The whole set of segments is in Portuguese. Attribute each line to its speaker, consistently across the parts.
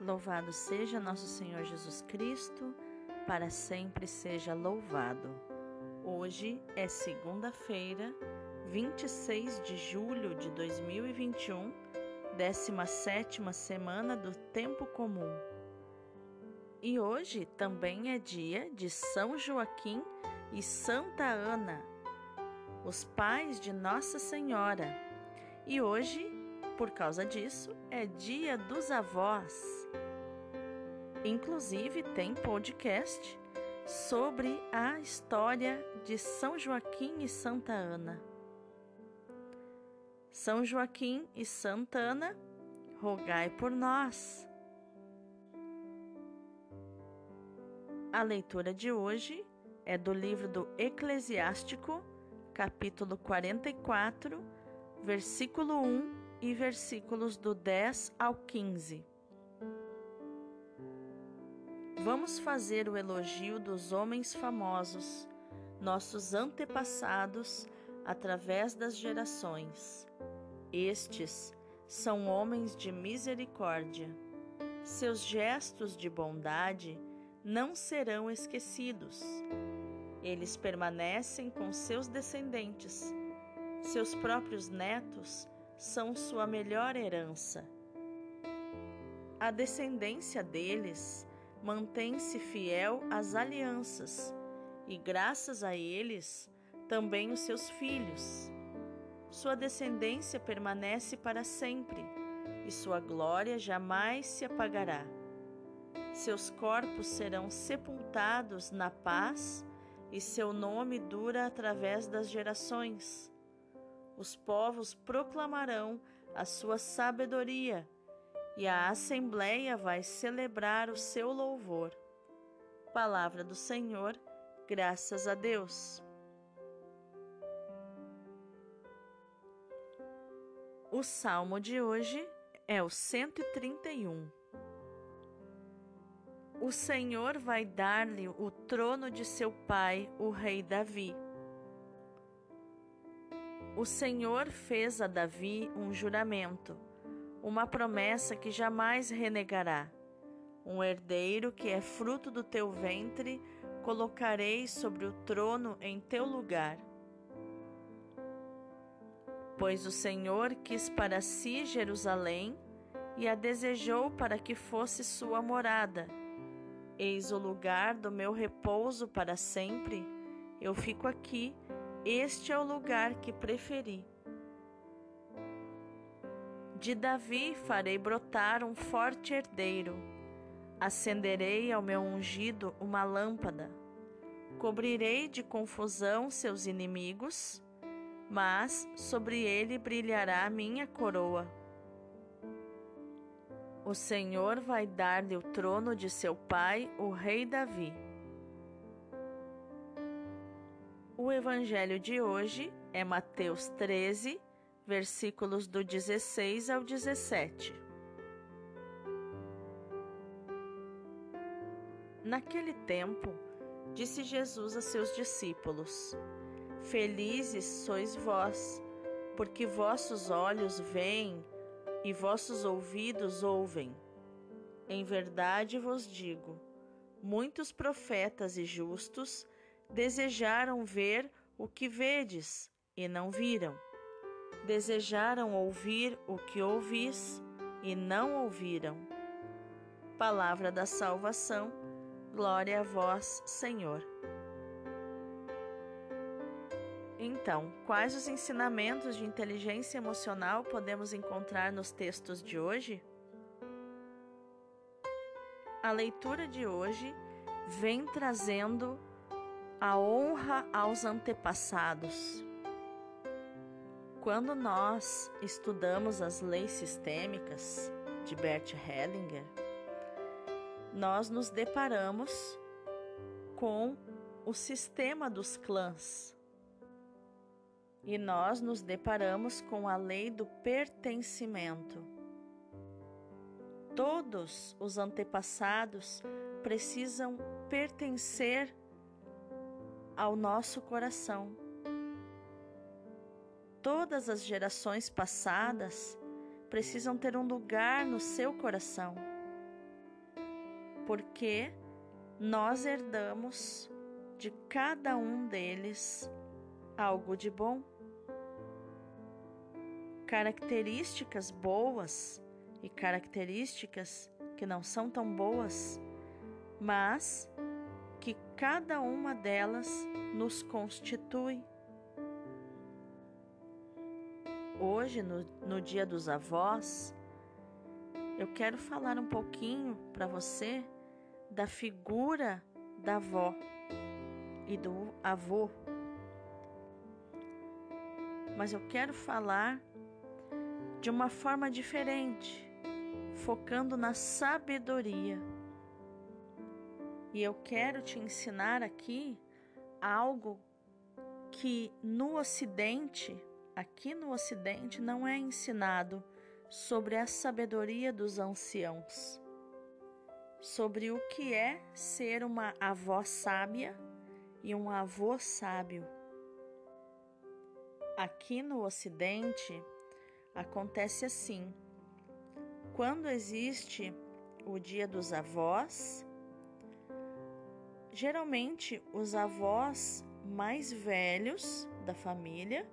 Speaker 1: Louvado seja nosso Senhor Jesus Cristo, para sempre seja louvado. Hoje é segunda-feira, 26 de julho de 2021, 17 semana do Tempo Comum. E hoje também é dia de São Joaquim e Santa Ana, os pais de Nossa Senhora. E hoje, por causa disso, é dia dos avós. Inclusive, tem podcast sobre a história de São Joaquim e Santa Ana. São Joaquim e Santa Ana, rogai por nós. A leitura de hoje é do livro do Eclesiástico, capítulo 44, versículo 1 e versículos do 10 ao 15. Vamos fazer o elogio dos homens famosos, nossos antepassados, através das gerações. Estes são homens de misericórdia. Seus gestos de bondade não serão esquecidos. Eles permanecem com seus descendentes. Seus próprios netos são sua melhor herança. A descendência deles mantém-se fiel às alianças, e graças a eles, também os seus filhos. Sua descendência permanece para sempre, e sua glória jamais se apagará. Seus corpos serão sepultados na paz, e seu nome dura através das gerações. Os povos proclamarão a sua sabedoria e a Assembleia vai celebrar o seu louvor. Palavra do Senhor, graças a Deus. O salmo de hoje é o 131. O Senhor vai dar-lhe o trono de seu pai, o rei Davi. O Senhor fez a Davi um juramento uma promessa que jamais renegará. Um herdeiro que é fruto do teu ventre, colocarei sobre o trono em teu lugar. Pois o Senhor quis para si Jerusalém e a desejou para que fosse sua morada. Eis o lugar do meu repouso para sempre. Eu fico aqui, este é o lugar que preferi. De Davi farei brotar um forte herdeiro. Acenderei ao meu ungido uma lâmpada. Cobrirei de confusão seus inimigos, mas sobre ele brilhará a minha coroa. O Senhor vai dar-lhe o trono de seu pai, o rei Davi. O evangelho de hoje é Mateus 13, versículos do 16 ao 17. Naquele tempo, disse Jesus a seus discípulos: Felizes sois vós, porque vossos olhos veem e vossos ouvidos ouvem. Em verdade vos digo: muitos profetas e justos desejaram ver o que vedes e não viram desejaram ouvir o que ouvis e não ouviram. Palavra da salvação, glória a vós, Senhor. Então, quais os ensinamentos de inteligência emocional podemos encontrar nos textos de hoje? A leitura de hoje vem trazendo a honra aos antepassados. Quando nós estudamos as leis sistêmicas de Bert Hellinger, nós nos deparamos com o sistema dos clãs. E nós nos deparamos com a lei do pertencimento. Todos os antepassados precisam pertencer ao nosso coração Todas as gerações passadas precisam ter um lugar no seu coração. porque nós herdamos de cada um deles algo de bom. Características boas e características que não são tão boas, mas que cada uma delas nos constitui. Hoje, no, no Dia dos Avós, eu quero falar um pouquinho para você da figura da avó e do avô. Mas eu quero falar de uma forma diferente, focando na sabedoria. E eu quero te ensinar aqui algo que no Ocidente, aqui no Ocidente, não é ensinado sobre a sabedoria dos anciãos, sobre o que é ser uma avó sábia e um avô sábio. Aqui no Ocidente acontece assim: quando existe o Dia dos Avós, geralmente os avós mais velhos da família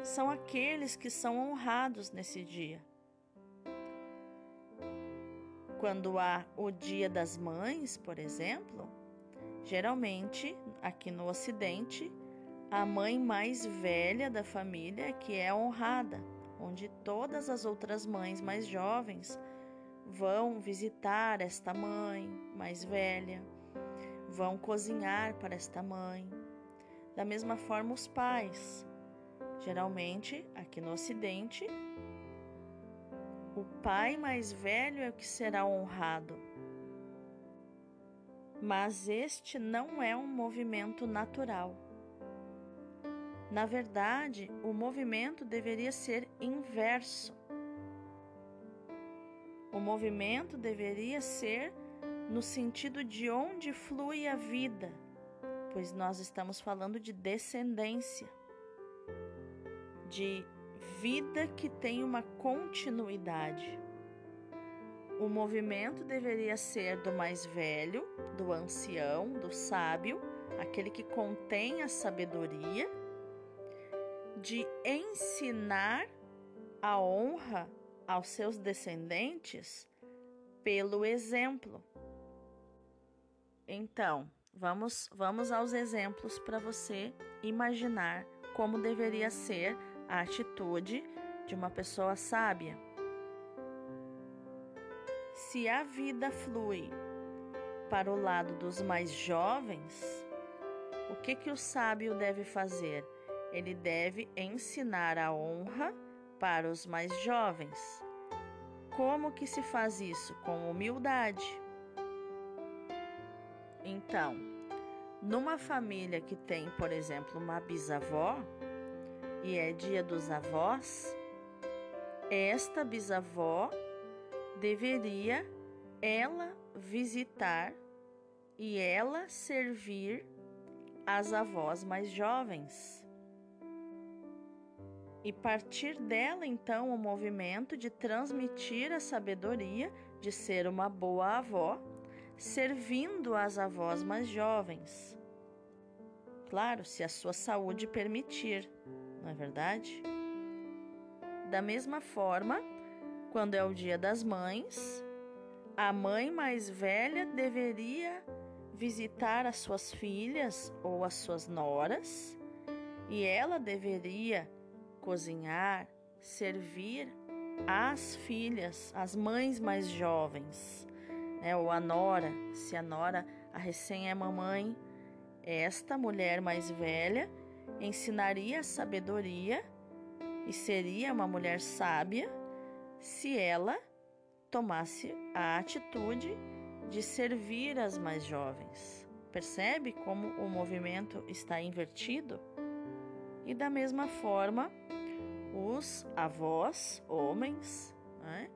Speaker 1: são aqueles que são honrados nesse dia. Quando há o Dia das Mães, por exemplo, geralmente aqui no Ocidente, a mãe mais velha da família é que é honrada, onde todas as outras mães mais jovens vão visitar esta mãe mais velha, vão cozinhar para esta mãe. Da mesma forma, os pais Geralmente, aqui no Ocidente, o pai mais velho é o que será honrado. Mas este não é um movimento natural. Na verdade, o movimento deveria ser inverso. O movimento deveria ser no sentido de onde flui a vida, pois nós estamos falando de descendência de vida que tem uma continuidade. O movimento deveria ser do mais velho, do ancião, do sábio, aquele que contém a sabedoria, de ensinar a honra aos seus descendentes pelo exemplo. Então, vamos, vamos aos exemplos para você imaginar como deveria ser a atitude de uma pessoa sábia. Se a vida flui para o lado dos mais jovens, o que que o sábio deve fazer? Ele deve ensinar a honra para os mais jovens. Como que se faz isso? Com humildade. Então, numa família que tem, por exemplo, uma bisavó, e é dia dos avós, esta bisavó deveria ela visitar e ela servir as avós mais jovens. E partir dela, então, o movimento de transmitir a sabedoria de ser uma boa avó, servindo as avós mais jovens. Claro, se a sua saúde permitir não é verdade? Da mesma forma, quando é o Dia das Mães, a mãe mais velha deveria visitar as suas filhas ou as suas noras e ela deveria cozinhar, servir as filhas, as mães mais jovens, né? ou a nora, se a nora, a recém é mamãe, esta mulher mais velha ensinaria sabedoria e seria uma mulher sábia se ela tomasse a atitude de servir as mais jovens. Percebe como o movimento está invertido? E da mesma forma, os avós, homens, né?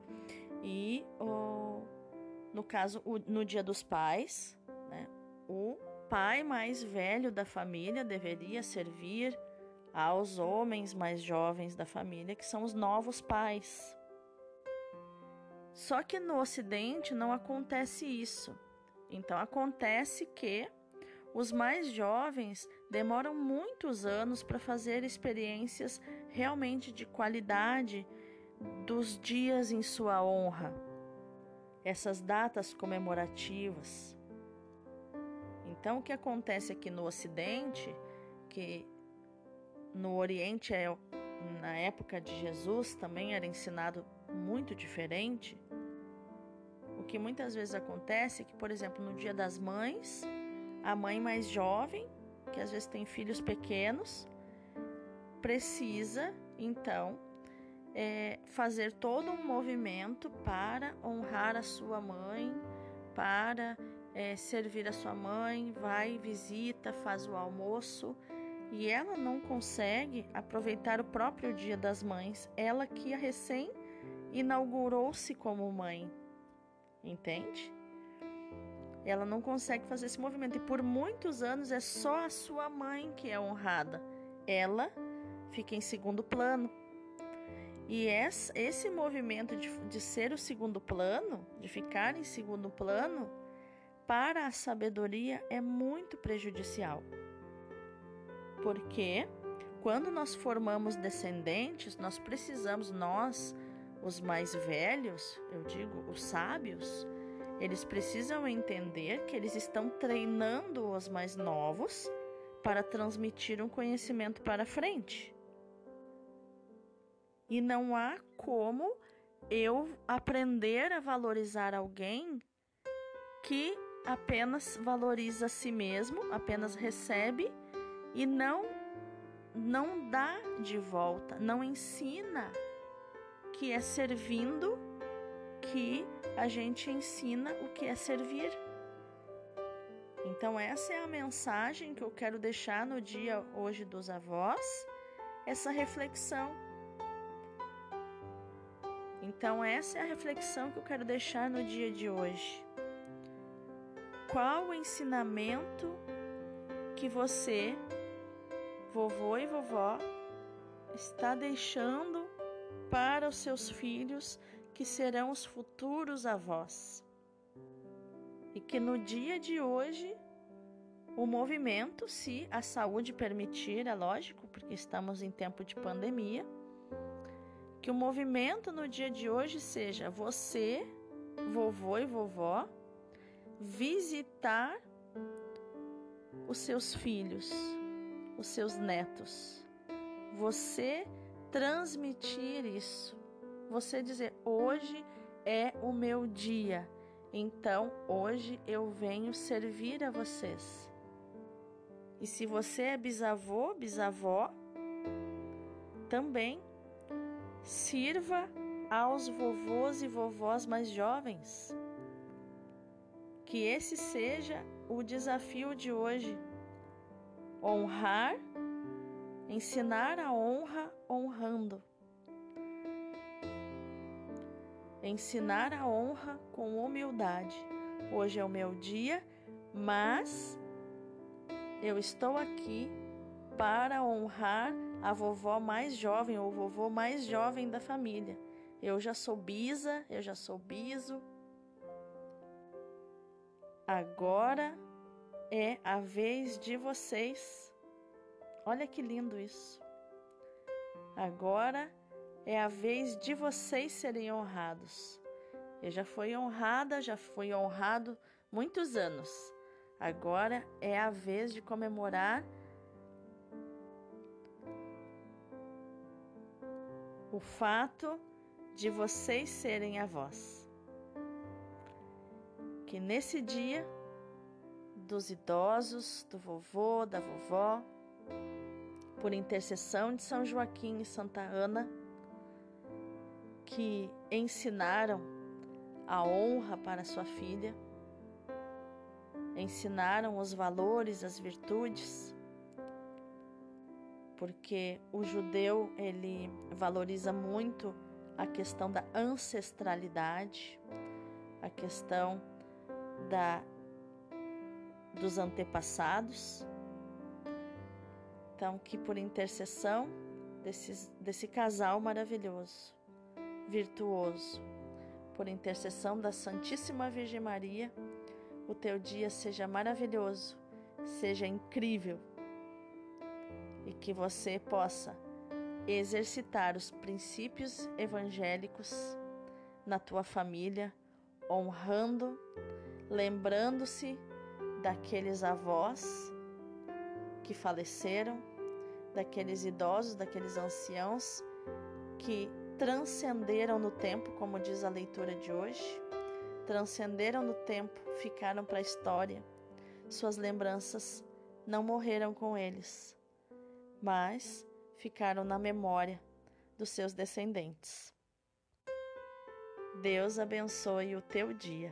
Speaker 1: e o, no caso, o, no dia dos pais, né? o pai mais velho da família deveria servir aos homens mais jovens da família, que são os novos pais. Só que no Ocidente não acontece isso. Então acontece que os mais jovens demoram muitos anos para fazer experiências realmente de qualidade dos dias em sua honra, essas datas comemorativas. Então, o que acontece aqui no Ocidente, que no Oriente, é, na época de Jesus, também era ensinado muito diferente. O que muitas vezes acontece é que, por exemplo, no Dia das Mães, a mãe mais jovem, que às vezes tem filhos pequenos, precisa então é, fazer todo um movimento para honrar a sua mãe, para é, servir a sua mãe, vai, visita, faz o almoço e ela não consegue aproveitar o próprio Dia das Mães, ela que a recém inaugurou-se como mãe, entende? Ela não consegue fazer esse movimento e por muitos anos é só a sua mãe que é honrada. Ela fica em segundo plano. E esse movimento de, de ser o segundo plano, de ficar em segundo plano, para a sabedoria é muito prejudicial. Porque quando nós formamos descendentes, nós precisamos, nós, os mais velhos, eu digo, os sábios, eles precisam entender que eles estão treinando os mais novos para transmitir um conhecimento para frente. E não há como eu aprender a valorizar alguém que apenas valoriza a si mesmo, apenas recebe e não não dá de volta, não ensina que é servindo que a gente ensina o que é servir. Então, essa é a mensagem que eu quero deixar no dia hoje dos avós, essa reflexão. Então, essa é a reflexão que eu quero deixar no dia de hoje. Qual o ensinamento que você, vovô e vovó, está deixando para os seus filhos que serão os futuros avós. E que no dia de hoje o movimento, se a saúde permitir, é lógico, porque estamos em tempo de pandemia, que o movimento no dia de hoje seja você, vovô e vovó, visitar os seus filhos, os seus netos. Você transmitir isso você dizer: hoje é o meu dia, então hoje eu venho servir a vocês. E se você é bisavô, bisavó, também sirva aos vovôs e vovós mais jovens. Que esse seja o desafio de hoje. Honrar, ensinar a honra honrando. ensinar a honra com humildade. Hoje é o meu dia, mas eu estou aqui para honrar a vovó mais jovem ou o vovô mais jovem da família. Eu já sou bisa, eu já sou biso. Agora é a vez de vocês. Olha que lindo isso. Agora é a vez de vocês serem honrados. Eu já fui honrada, já fui honrado muitos anos. Agora é a vez de comemorar o fato de vocês serem avós. Que nesse dia dos idosos, do vovô, da vovó, por intercessão de São Joaquim e Santa Ana, que ensinaram a honra para sua filha, ensinaram os valores, as virtudes, porque o judeu ele valoriza muito a questão da ancestralidade, a questão da dos antepassados. Então, que por intercessão desse, desse casal maravilhoso, virtuoso, por intercessão da Santíssima Virgem Maria, o teu dia seja maravilhoso, seja incrível e que você possa exercitar os princípios evangélicos na tua família, honrando, lembrando-se daqueles avós que faleceram, daqueles idosos, daqueles anciãos que transcenderam no tempo, como diz a leitura de hoje, transcenderam no tempo, ficaram para a história. Suas lembranças não morreram com eles, mas ficaram na memória dos seus descendentes. Deus abençoe o teu dia.